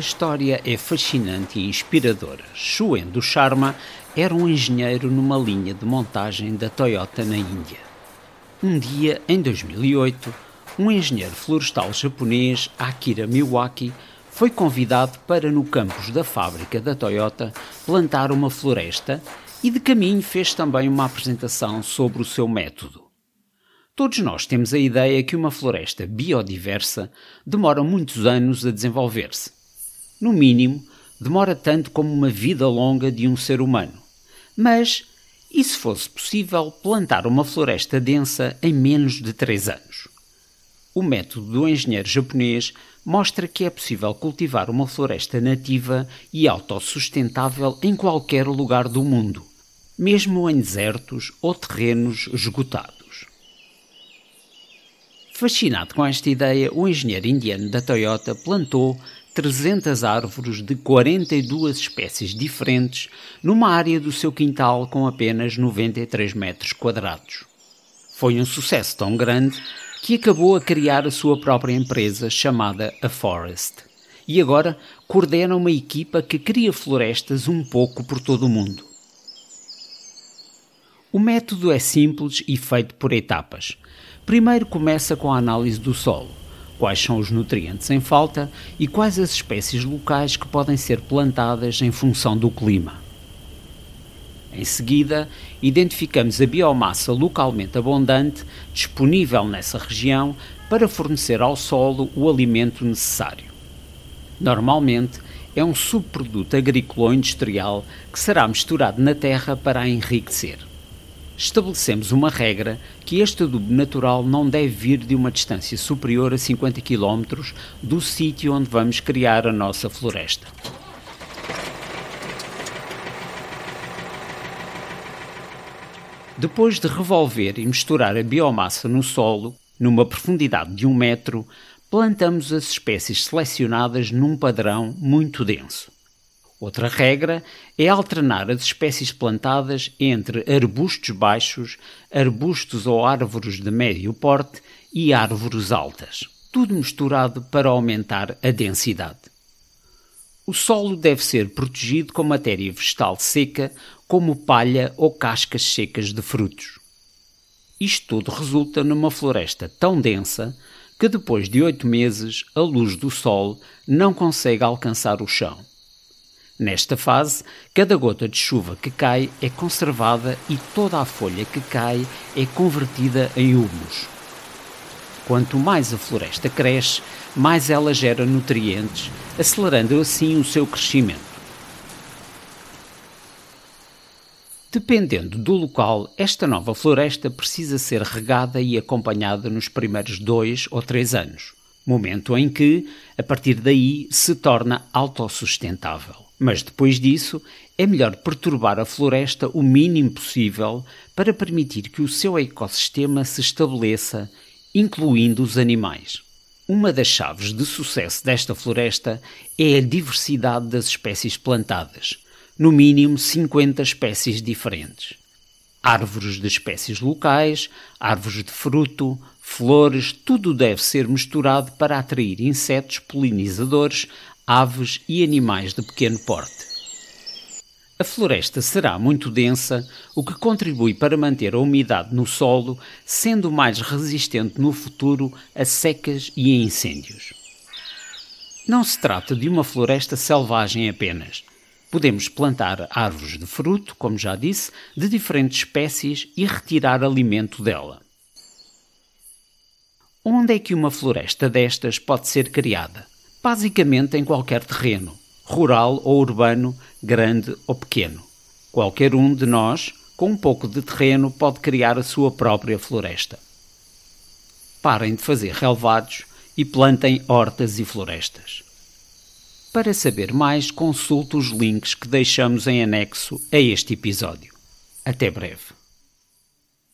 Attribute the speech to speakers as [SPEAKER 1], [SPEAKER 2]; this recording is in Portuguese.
[SPEAKER 1] história é fascinante e inspiradora. Shuendo Sharma era um engenheiro numa linha de montagem da Toyota na Índia. Um dia, em 2008, um engenheiro florestal japonês, Akira Miwaki, foi convidado para, no campus da fábrica da Toyota, plantar uma floresta e, de caminho, fez também uma apresentação sobre o seu método. Todos nós temos a ideia que uma floresta biodiversa demora muitos anos a desenvolver-se. No mínimo, demora tanto como uma vida longa de um ser humano. Mas, e se fosse possível plantar uma floresta densa em menos de três anos? O método do engenheiro japonês mostra que é possível cultivar uma floresta nativa e autossustentável em qualquer lugar do mundo, mesmo em desertos ou terrenos esgotados. Fascinado com esta ideia, o engenheiro indiano da Toyota plantou 300 árvores de 42 espécies diferentes numa área do seu quintal com apenas 93 metros quadrados. Foi um sucesso tão grande que acabou a criar a sua própria empresa chamada A Forest. E agora coordena uma equipa que cria florestas um pouco por todo o mundo. O método é simples e feito por etapas. Primeiro começa com a análise do solo. Quais são os nutrientes em falta e quais as espécies locais que podem ser plantadas em função do clima. Em seguida, identificamos a biomassa localmente abundante disponível nessa região para fornecer ao solo o alimento necessário. Normalmente, é um subproduto agrícola ou industrial que será misturado na terra para a enriquecer estabelecemos uma regra que este adubo natural não deve vir de uma distância superior a 50 km do sítio onde vamos criar a nossa floresta. Depois de revolver e misturar a biomassa no solo, numa profundidade de um metro, plantamos as espécies selecionadas num padrão muito denso. Outra regra é alternar as espécies plantadas entre arbustos baixos, arbustos ou árvores de médio porte e árvores altas, tudo misturado para aumentar a densidade. O solo deve ser protegido com matéria vegetal seca, como palha ou cascas secas de frutos. Isto tudo resulta numa floresta tão densa que depois de oito meses a luz do sol não consegue alcançar o chão Nesta fase, cada gota de chuva que cai é conservada e toda a folha que cai é convertida em humus. Quanto mais a floresta cresce, mais ela gera nutrientes, acelerando assim o seu crescimento. Dependendo do local, esta nova floresta precisa ser regada e acompanhada nos primeiros dois ou três anos, momento em que, a partir daí, se torna autossustentável. Mas depois disso, é melhor perturbar a floresta o mínimo possível para permitir que o seu ecossistema se estabeleça, incluindo os animais. Uma das chaves de sucesso desta floresta é a diversidade das espécies plantadas, no mínimo 50 espécies diferentes. Árvores de espécies locais, árvores de fruto, flores, tudo deve ser misturado para atrair insetos polinizadores, aves e animais de pequeno porte. A floresta será muito densa, o que contribui para manter a umidade no solo, sendo mais resistente no futuro a secas e a incêndios. Não se trata de uma floresta selvagem apenas. Podemos plantar árvores de fruto, como já disse, de diferentes espécies e retirar alimento dela. Onde é que uma floresta destas pode ser criada? basicamente em qualquer terreno, rural ou urbano, grande ou pequeno. Qualquer um de nós, com um pouco de terreno, pode criar a sua própria floresta. Parem de fazer relevados e plantem hortas e florestas. Para saber mais, consulte os links que deixamos em anexo a este episódio. Até breve.